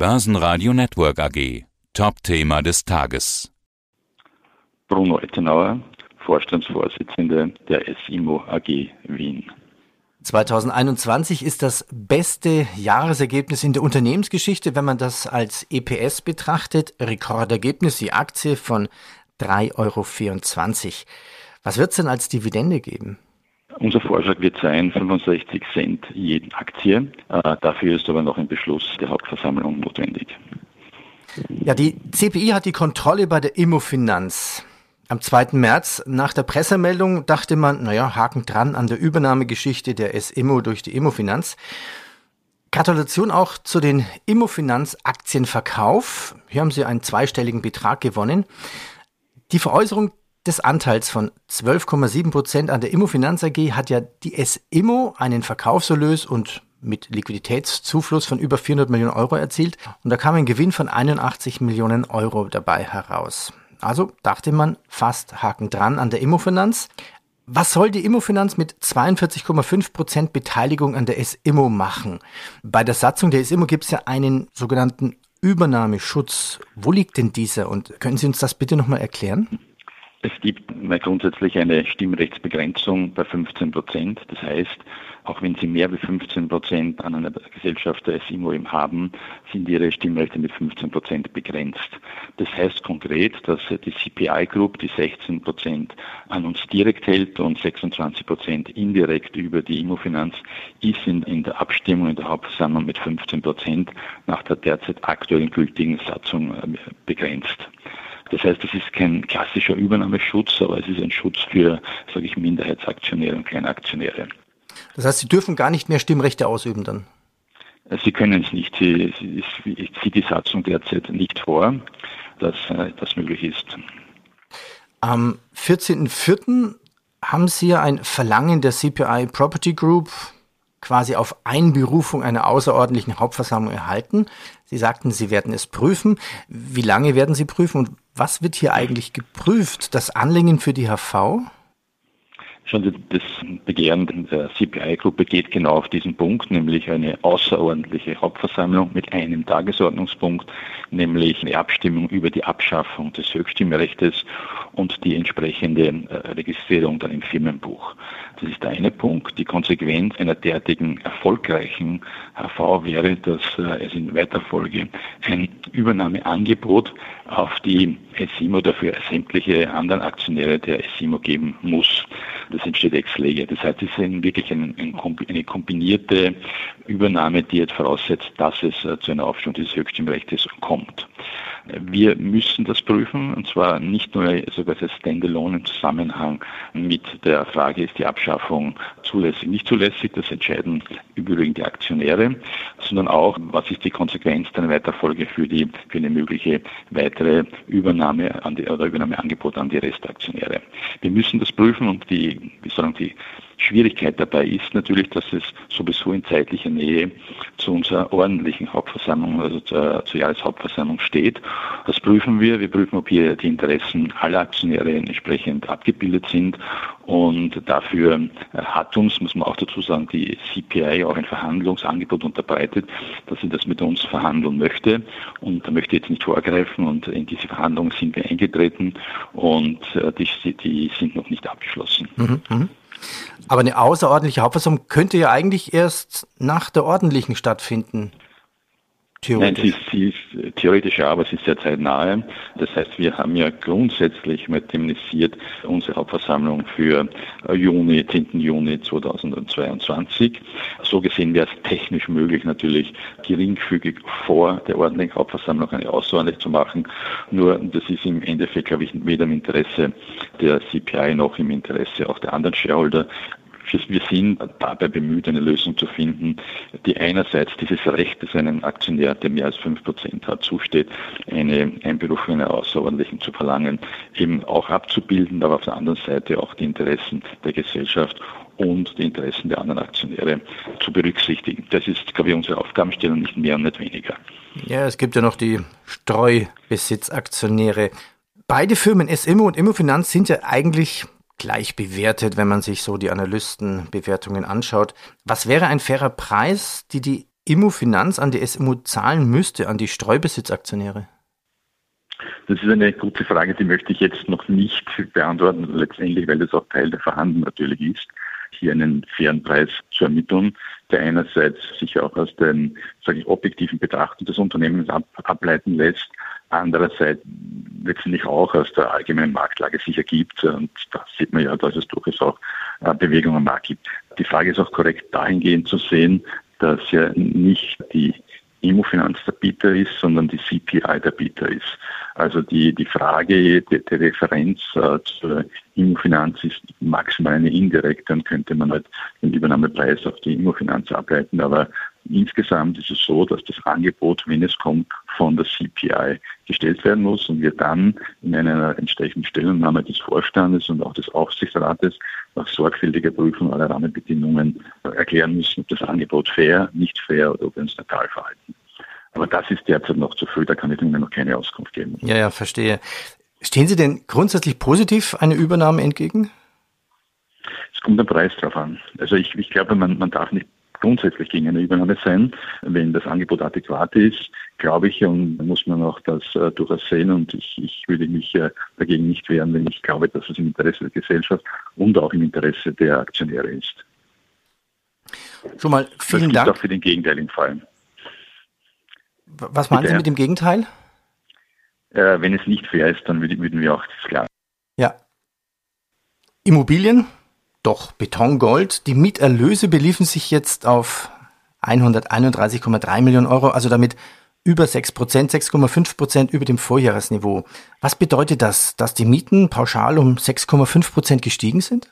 Börsenradio Network AG. Top-Thema des Tages. Bruno Ettenauer, Vorstandsvorsitzender der SIMO AG Wien. 2021 ist das beste Jahresergebnis in der Unternehmensgeschichte, wenn man das als EPS betrachtet. Rekordergebnis, die Aktie von 3,24 Euro. Was wird es denn als Dividende geben? Unser Vorschlag wird sein 65 Cent jeden Aktie. Äh, dafür ist aber noch ein Beschluss der Hauptversammlung notwendig. Ja, die CPI hat die Kontrolle bei der Immofinanz. Am 2. März nach der Pressemeldung dachte man, naja, Haken dran an der Übernahmegeschichte der S-Immo durch die Immofinanz. Gratulation auch zu den Immofinanz-Aktienverkauf. Hier haben Sie einen zweistelligen Betrag gewonnen. Die Veräußerung des Anteils von 12,7 Prozent an der Immofinanz AG hat ja die S-Immo einen Verkaufserlös und mit Liquiditätszufluss von über 400 Millionen Euro erzielt und da kam ein Gewinn von 81 Millionen Euro dabei heraus. Also dachte man fast Haken dran an der Immofinanz. Was soll die Immofinanz mit 42,5 Prozent Beteiligung an der S-Immo machen? Bei der Satzung der S-Immo gibt es ja einen sogenannten Übernahmeschutz. Wo liegt denn dieser und können Sie uns das bitte nochmal erklären? Es gibt mal grundsätzlich eine Stimmrechtsbegrenzung bei 15 Prozent. Das heißt, auch wenn Sie mehr als 15 Prozent an einer Gesellschaft der SIMO haben, sind Ihre Stimmrechte mit 15 Prozent begrenzt. Das heißt konkret, dass die CPI Group die 16 Prozent an uns direkt hält und 26 Prozent indirekt über die Immofinanz ist in, in der Abstimmung in der Hauptversammlung mit 15 Prozent nach der derzeit aktuellen gültigen Satzung äh, begrenzt. Das heißt, es ist kein klassischer Übernahmeschutz, aber es ist ein Schutz für, sage ich, Minderheitsaktionäre und Kleinaktionäre. Das heißt, Sie dürfen gar nicht mehr Stimmrechte ausüben dann? Sie können es nicht. Sie, sie, ich ziehe die Satzung derzeit nicht vor, dass äh, das möglich ist. Am 14.04. haben Sie ein Verlangen der CPI Property Group quasi auf Einberufung einer außerordentlichen Hauptversammlung erhalten. Sie sagten, Sie werden es prüfen. Wie lange werden Sie prüfen und was wird hier eigentlich geprüft? Das Anlegen für die HV? Schon das Begehren der CPI-Gruppe geht genau auf diesen Punkt, nämlich eine außerordentliche Hauptversammlung mit einem Tagesordnungspunkt, nämlich eine Abstimmung über die Abschaffung des Höchststimmrechts und die entsprechende äh, Registrierung dann im Firmenbuch. Das ist der eine Punkt. Die Konsequenz einer derartigen erfolgreichen HV wäre, dass äh, es in weiter Folge ein Übernahmeangebot auf die SIMO oder für sämtliche anderen Aktionäre der SIMO geben muss. Das entsteht ex lege. Das heißt, es ist wirklich ein, ein, eine kombinierte Übernahme, die jetzt voraussetzt, dass es äh, zu einer Aufstellung dieses Höchststimmrechts kommt. Wir müssen das prüfen, und zwar nicht nur sogar als Standalone im Zusammenhang mit der Frage, ist die Abschaffung zulässig, nicht zulässig, das entscheiden übrigens die Aktionäre, sondern auch, was ist die Konsequenz der Weiterfolge für die, für eine mögliche weitere Übernahme an die, oder Übernahmeangebot an die Restaktionäre. Wir müssen das prüfen und die, wie sagen, die Schwierigkeit dabei ist natürlich, dass es sowieso in zeitlicher Nähe zu unserer ordentlichen Hauptversammlung, also zur, zur Jahreshauptversammlung steht. Das prüfen wir. Wir prüfen, ob hier die Interessen aller Aktionäre entsprechend abgebildet sind. Und dafür hat uns, muss man auch dazu sagen, die CPI auch ein Verhandlungsangebot unterbreitet, dass sie das mit uns verhandeln möchte. Und da möchte ich jetzt nicht vorgreifen. Und in diese Verhandlungen sind wir eingetreten und äh, die, die sind noch nicht abgeschlossen. Mhm, mh. Aber eine außerordentliche Hauptversammlung könnte ja eigentlich erst nach der ordentlichen stattfinden. Theoretisch. Nein, sie ist, sie ist theoretisch ja, aber sie ist sehr zeitnahe. Das heißt, wir haben ja grundsätzlich demnisiert unsere Hauptversammlung für Juni, 10. Juni 2022. So gesehen wäre es technisch möglich, natürlich geringfügig vor der ordentlichen Hauptversammlung eine außerordentlich zu machen. Nur das ist im Endeffekt, glaube ich, weder im Interesse der CPI noch im Interesse auch der anderen Shareholder. Wir sind dabei bemüht, eine Lösung zu finden, die einerseits dieses Recht, das einem Aktionär, der mehr als fünf Prozent hat, zusteht, eine Einberufung einer außerordentlichen zu verlangen, eben auch abzubilden, aber auf der anderen Seite auch die Interessen der Gesellschaft und die Interessen der anderen Aktionäre zu berücksichtigen. Das ist, glaube ich, unsere Aufgabenstellung, nicht mehr und nicht weniger. Ja, es gibt ja noch die Streubesitzaktionäre. Beide Firmen SIMO und Immofinanz sind ja eigentlich gleich bewertet, wenn man sich so die Analystenbewertungen anschaut. Was wäre ein fairer Preis, die die Immofinanz an die SMU zahlen müsste, an die Streubesitzaktionäre? Das ist eine gute Frage, die möchte ich jetzt noch nicht beantworten, letztendlich, weil das auch Teil der Verhandlung natürlich ist, hier einen fairen Preis zu ermitteln, der einerseits sich auch aus den ich, objektiven Betrachtungen des Unternehmens ab, ableiten lässt, andererseits letztendlich auch aus der allgemeinen Marktlage sich ergibt. Und da sieht man ja, dass es durchaus auch äh, Bewegungen am Markt gibt. Die Frage ist auch korrekt dahingehend zu sehen, dass ja nicht die Immofinanz der Bieter ist, sondern die CPI der Bieter ist. Also die, die Frage der, der Referenz äh, zur Immofinanz ist maximal eine indirekte, dann könnte man halt den Übernahmepreis auf die Immofinanz ableiten, aber insgesamt ist es so, dass das Angebot, wenn es kommt, von der CPI gestellt werden muss und wir dann in einer entsprechenden Stellungnahme des Vorstandes und auch des Aufsichtsrates nach sorgfältiger Prüfung aller Rahmenbedingungen erklären müssen, ob das Angebot fair, nicht fair oder ob wir uns neutral verhalten. Aber das ist derzeit noch zu früh, da kann ich Ihnen noch keine Auskunft geben. Ja, ja, verstehe. Stehen Sie denn grundsätzlich positiv einer Übernahme entgegen? Es kommt der Preis drauf an. Also ich, ich glaube, man, man darf nicht grundsätzlich gegen eine Übernahme sein. Wenn das Angebot adäquat ist, glaube ich, und muss man auch das äh, durchaus sehen. Und ich, ich würde mich äh, dagegen nicht wehren, wenn ich glaube, dass es im Interesse der Gesellschaft und auch im Interesse der Aktionäre ist. Schon mal vielen das Dank. auch für den gegenteiligen Fall. Was meinen Bitte? Sie mit dem Gegenteil? Äh, wenn es nicht fair ist, dann würden wir auch das klar. Ja. Immobilien, doch Betongold. Die Mieterlöse beliefen sich jetzt auf 131,3 Millionen Euro, also damit über 6 Prozent, 6,5 Prozent über dem Vorjahresniveau. Was bedeutet das, dass die Mieten pauschal um 6,5 Prozent gestiegen sind?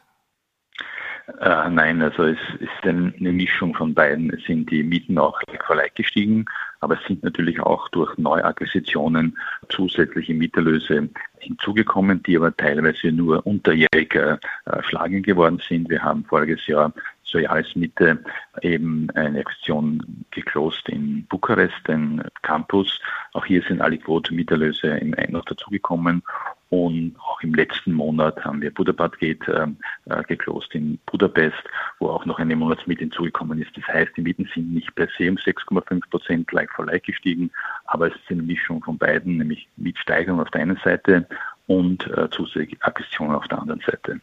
Äh, nein, also es ist eine Mischung von beiden. Es sind die Mieten auch like gestiegen, aber es sind natürlich auch durch Neuakquisitionen zusätzliche Mieterlöse hinzugekommen, die aber teilweise nur unterjährig äh, schlagend geworden sind. Wir haben voriges Jahr zur Jahresmitte eben eine Aktion geklost in Bukarest, den Campus. Auch hier sind alle Quote-Mieterlöse im noch dazugekommen und auch im letzten Monat haben wir Budapest Gate äh, äh, geklost in Budapest, wo auch noch eine Monatsmiete hinzugekommen ist. Das heißt, die Mieten sind nicht per se um 6,5 Prozent like for like gestiegen, aber es ist eine Mischung von beiden, nämlich Mietsteigerung auf der einen Seite und äh, zusätzliche Akquisitionen auf der anderen Seite.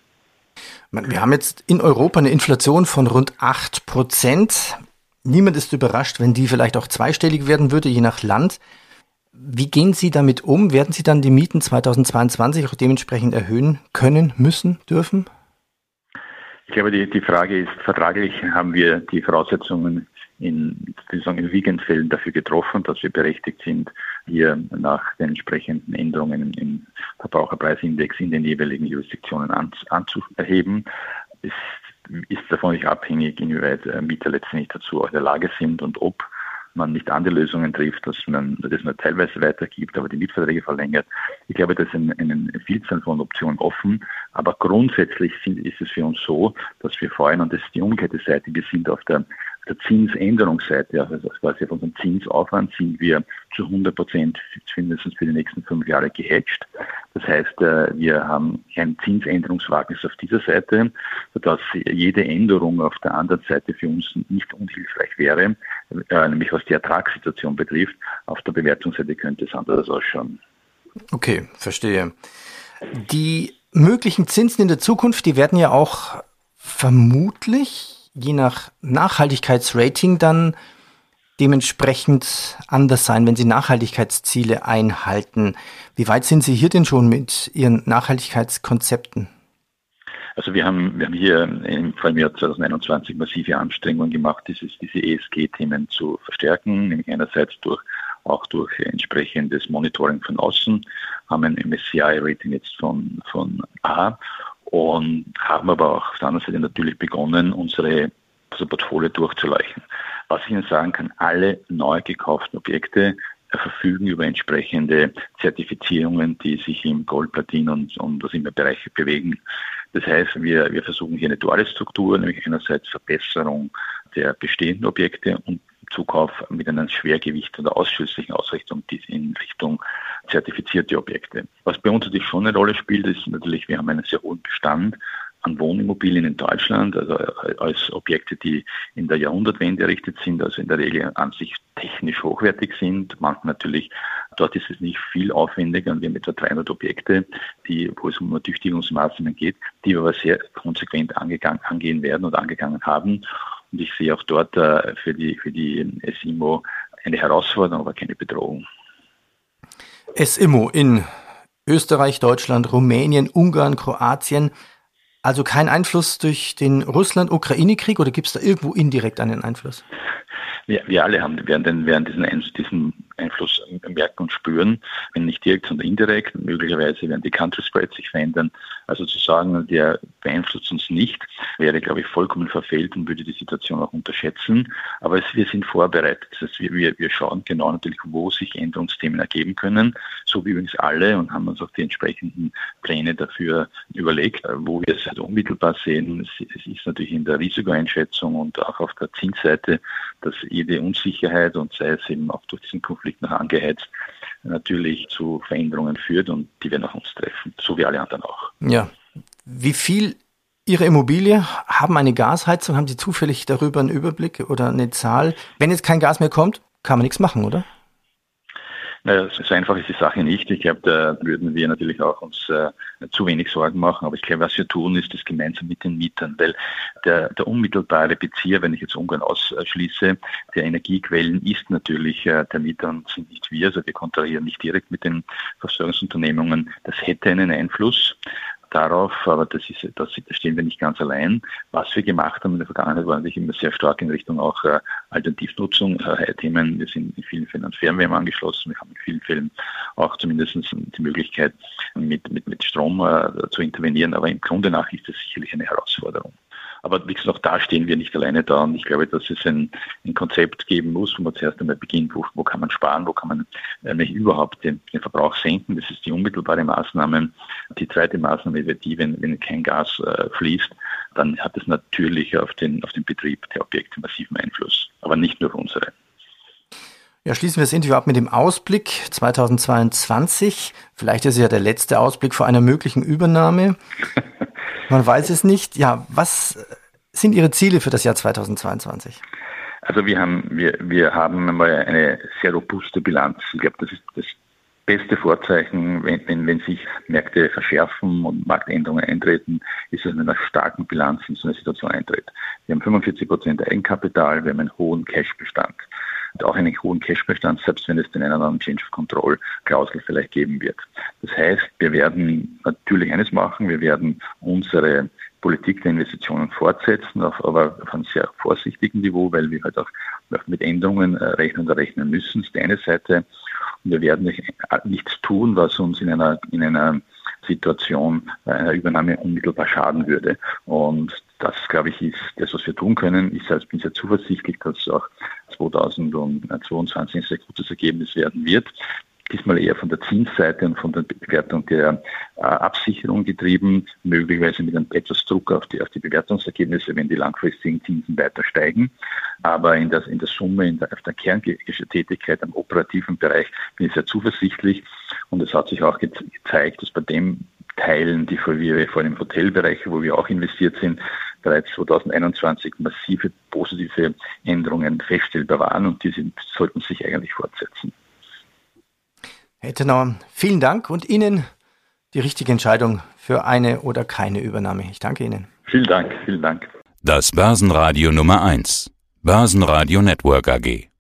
Wir haben jetzt in Europa eine Inflation von rund 8 Prozent. Niemand ist überrascht, wenn die vielleicht auch zweistellig werden würde, je nach Land. Wie gehen Sie damit um? Werden Sie dann die Mieten 2022 auch dementsprechend erhöhen können, müssen, dürfen? Ich glaube, die, die Frage ist, vertraglich haben wir die Voraussetzungen in, sagen, in Wiegendfällen dafür getroffen, dass wir berechtigt sind, hier nach den entsprechenden Änderungen im Verbraucherpreisindex in den jeweiligen Jurisdiktionen an, anzuheben. Es ist davon nicht abhängig, inwieweit äh, Mieter letztendlich dazu auch in der Lage sind und ob man nicht andere Lösungen trifft, dass man das nur teilweise weitergibt, aber die Mietverträge verlängert. Ich glaube, das ist eine, Vielzahl von Optionen offen. Aber grundsätzlich sind, ist es für uns so, dass wir vorhin, und das ist die umgekehrte Seite, wir sind auf der der Zinsänderungsseite, also quasi auf unserem Zinsaufwand, sind wir zu 100 Prozent mindestens für die nächsten fünf Jahre gehatcht. Das heißt, äh, wir haben ein Zinsänderungswagnis auf dieser Seite, sodass jede Änderung auf der anderen Seite für uns nicht unhilfreich wäre, äh, nämlich was die Ertragssituation betrifft. Auf der Bewertungsseite könnte es anders ausschauen. Okay, verstehe. Die möglichen Zinsen in der Zukunft, die werden ja auch vermutlich je nach Nachhaltigkeitsrating dann dementsprechend anders sein, wenn Sie Nachhaltigkeitsziele einhalten. Wie weit sind Sie hier denn schon mit Ihren Nachhaltigkeitskonzepten? Also wir haben, wir haben hier im Jahr 2021 massive Anstrengungen gemacht, dieses, diese ESG-Themen zu verstärken, nämlich einerseits durch auch durch entsprechendes Monitoring von außen, haben ein MSCI-Rating jetzt von, von A und haben aber auch auf der anderen Seite natürlich begonnen, unsere unser Portfolio durchzuleuchten. Was ich Ihnen sagen kann, alle neu gekauften Objekte verfügen über entsprechende Zertifizierungen, die sich im Gold, Platin und, und was immer Bereiche bewegen. Das heißt, wir, wir versuchen hier eine duale Struktur, nämlich einerseits Verbesserung der bestehenden Objekte und Zukauf mit einem Schwergewicht oder ausschließlichen Ausrichtung in Richtung zertifizierte Objekte. Was bei uns natürlich schon eine Rolle spielt, ist natürlich, wir haben einen sehr hohen Bestand an Wohnimmobilien in Deutschland, also als Objekte, die in der Jahrhundertwende errichtet sind, also in der Regel an sich technisch hochwertig sind. Manchmal natürlich, dort ist es nicht viel aufwendiger und wir haben etwa 300 Objekte, die, wo es um Ertüchtigungsmaßnahmen geht, die wir aber sehr konsequent angegangen, angehen werden und angegangen haben. Und ich sehe auch dort äh, für die, für die SIMO eine Herausforderung, aber keine Bedrohung. SIMO in Österreich, Deutschland, Rumänien, Ungarn, Kroatien. Also kein Einfluss durch den Russland-Ukraine-Krieg oder gibt es da irgendwo indirekt einen Einfluss? Wir, wir alle haben, werden, werden diesen, diesen Einfluss merken und spüren, wenn nicht direkt, sondern indirekt. Möglicherweise werden die Country Spreads sich verändern. Also zu sagen, der beeinflusst uns nicht, wäre, glaube ich, vollkommen verfehlt und würde die Situation auch unterschätzen. Aber es, wir sind vorbereitet. Das heißt, wir, wir schauen genau natürlich, wo sich Änderungsthemen ergeben können, so wie übrigens alle und haben uns auch die entsprechenden Pläne dafür überlegt, wo wir es halt unmittelbar sehen. Es, es ist natürlich in der Risikoeinschätzung und auch auf der Zinsseite, dass jede Unsicherheit und sei es eben auch durch diesen Konflikt noch angeheizt, natürlich zu Veränderungen führt und die werden auch uns treffen, so wie alle anderen auch. Ja. Wie viel Ihre Immobilie haben eine Gasheizung? Haben Sie zufällig darüber einen Überblick oder eine Zahl? Wenn jetzt kein Gas mehr kommt, kann man nichts machen, oder? So einfach ist die Sache nicht. Ich glaube, da würden wir natürlich auch uns äh, zu wenig Sorgen machen. Aber ich glaube, was wir tun, ist das gemeinsam mit den Mietern, weil der, der unmittelbare Bezieher, wenn ich jetzt Ungarn ausschließe, der Energiequellen ist natürlich äh, der Mieter und sind nicht wir. Also wir kontrollieren nicht direkt mit den Versorgungsunternehmungen. Das hätte einen Einfluss darauf, aber das ist, das, stehen wir nicht ganz allein. Was wir gemacht haben in der Vergangenheit, war natürlich immer sehr stark in Richtung auch äh, Alternativnutzung, äh, Themen. Wir sind in vielen Fällen an Fernwärme angeschlossen. Wir haben in vielen Fällen auch zumindest die Möglichkeit, mit, mit, mit Strom äh, zu intervenieren. Aber im Grunde nach ist das sicherlich eine Herausforderung. Aber wie gesagt, da stehen wir nicht alleine da. Und ich glaube, dass es ein, ein Konzept geben muss, wo man zuerst einmal beginnt, wo, wo kann man sparen, wo kann man äh, überhaupt den, den, Verbrauch senken. Das ist die unmittelbare Maßnahme. Die zweite Maßnahme wäre die, wenn, wenn kein Gas äh, fließt, dann hat es natürlich auf den, auf den Betrieb der Objekte massiven Einfluss. Aber nicht nur auf unsere. Ja, schließen wir das Interview ab mit dem Ausblick 2022. Vielleicht ist es ja der letzte Ausblick vor einer möglichen Übernahme. Man weiß es nicht. Ja, was sind Ihre Ziele für das Jahr 2022? Also wir haben, wir, wir haben einmal eine sehr robuste Bilanz. Ich glaube, das ist das beste Vorzeichen, wenn, wenn, wenn sich Märkte verschärfen und Marktänderungen eintreten, ist es mit einer starken Bilanz in so eine Situation eintritt. Wir haben 45 Prozent Eigenkapital, wir haben einen hohen Cashbestand und auch einen hohen Cashbestand, selbst wenn es den einen oder anderen Change of Control Klausel vielleicht geben wird. Das heißt, wir werden natürlich eines machen, wir werden unsere Politik der Investitionen fortsetzen, auf, aber auf einem sehr vorsichtigen Niveau, weil wir halt auch mit Änderungen äh, rechnen oder rechnen müssen. Ist die eine Seite. Und wir werden nicht, nichts tun, was uns in einer, in einer Situation einer Übernahme unmittelbar schaden würde. Und das, glaube ich, ist das, was wir tun können. Ich selbst bin sehr zuversichtlich, dass auch 2022 ein sehr gutes Ergebnis werden wird. Diesmal eher von der Zinsseite und von der Bewertung der äh, Absicherung getrieben, möglicherweise mit einem etwas Druck auf die, auf die Bewertungsergebnisse, wenn die langfristigen Zinsen weiter steigen. Aber in der, in der Summe, in der, auf der Kerntätigkeit am operativen Bereich bin ich sehr zuversichtlich. Und es hat sich auch ge gezeigt, dass bei dem Teilen, die wir vor dem Hotelbereich, wo wir auch investiert sind, bereits 2021 massive positive Änderungen feststellbar waren und diese sollten sich eigentlich fortsetzen. Herr Ettenauer, vielen Dank und Ihnen die richtige Entscheidung für eine oder keine Übernahme. Ich danke Ihnen. Vielen Dank, vielen Dank. Das Börsenradio Nummer 1. Börsenradio Network AG.